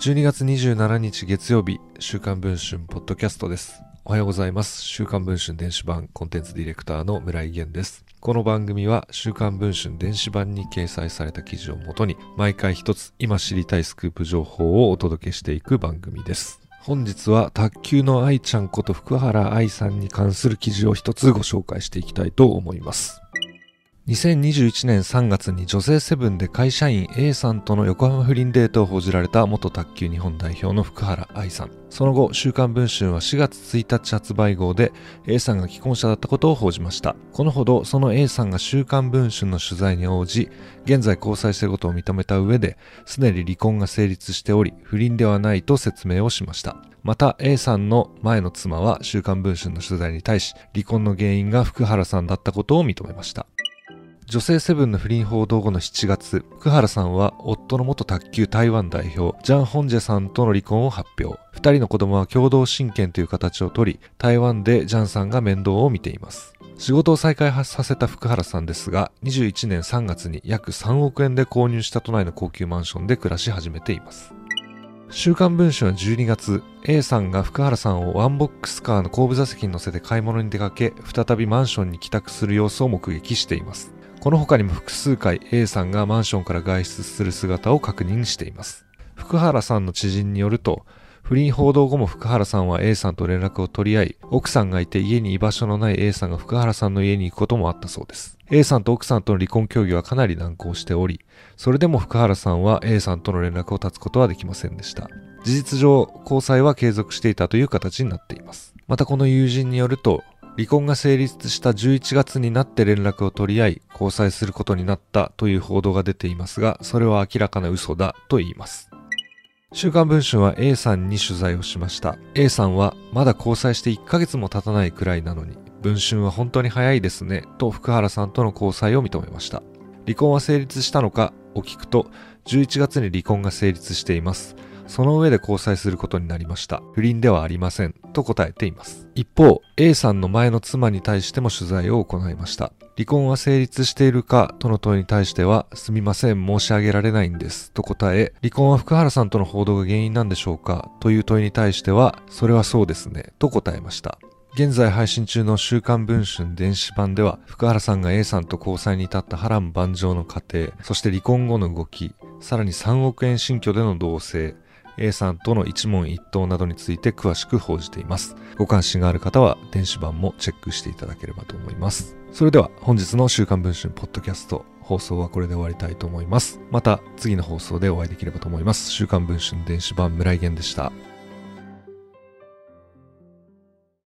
12月27日月曜日、週刊文春ポッドキャストです。おはようございます。週刊文春電子版コンテンツディレクターの村井源です。この番組は週刊文春電子版に掲載された記事をもとに毎回一つ今知りたいスクープ情報をお届けしていく番組です。本日は卓球の愛ちゃんこと福原愛さんに関する記事を一つご紹介していきたいと思います。2021年3月に女性セブンで会社員 A さんとの横浜不倫デートを報じられた元卓球日本代表の福原愛さん。その後、週刊文春は4月1日発売号で A さんが既婚者だったことを報じました。このほど、その A さんが週刊文春の取材に応じ、現在交際していることを認めた上で、すでに離婚が成立しており、不倫ではないと説明をしました。また A さんの前の妻は週刊文春の取材に対し離婚の原因が福原さんだったことを認めました。女性セブンの不倫報道後の7月、福原さんは夫の元卓球台湾代表、ジャン・ホンジェさんとの離婚を発表。二人の子供は共同親権という形をとり、台湾でジャンさんが面倒を見ています。仕事を再開させた福原さんですが、21年3月に約3億円で購入した都内の高級マンションで暮らし始めています。週刊文春は12月、A さんが福原さんをワンボックスカーの後部座席に乗せて買い物に出かけ、再びマンションに帰宅する様子を目撃しています。この他にも複数回 A さんがマンションから外出する姿を確認しています。福原さんの知人によると、不倫報道後も福原さんは A さんと連絡を取り合い、奥さんがいて家に居場所のない A さんが福原さんの家に行くこともあったそうです。A さんと奥さんとの離婚協議はかなり難航しており、それでも福原さんは A さんとの連絡を絶つことはできませんでした。事実上、交際は継続していたという形になっています。またこの友人によると、離婚が成立した11月になって連絡を取り合い、交際することになったという報道が出ていますが、それは明らかな嘘だと言います。週刊文春は A さんに取材をしました。A さんはまだ交際して1ヶ月も経たないくらいなのに、文春は本当に早いですね、と福原さんとの交際を認めました。離婚は成立したのかを聞くと、11月に離婚が成立しています。その上で交際することになりました。不倫ではありません。と答えています。一方、A さんの前の妻に対しても取材を行いました。離婚は成立しているかとの問いに対しては、すみません、申し上げられないんです。と答え、離婚は福原さんとの報道が原因なんでしょうかという問いに対しては、それはそうですね。と答えました。現在配信中の週刊文春電子版では、福原さんが A さんと交際に至った波乱万丈の過程、そして離婚後の動き、さらに3億円新居での同棲、A さんとの一問一答などについて詳しく報じています。ご関心がある方は電子版もチェックしていただければと思います。それでは本日の週刊文春ポッドキャスト放送はこれで終わりたいと思います。また次の放送でお会いできればと思います。週刊文春電子版村井源でした。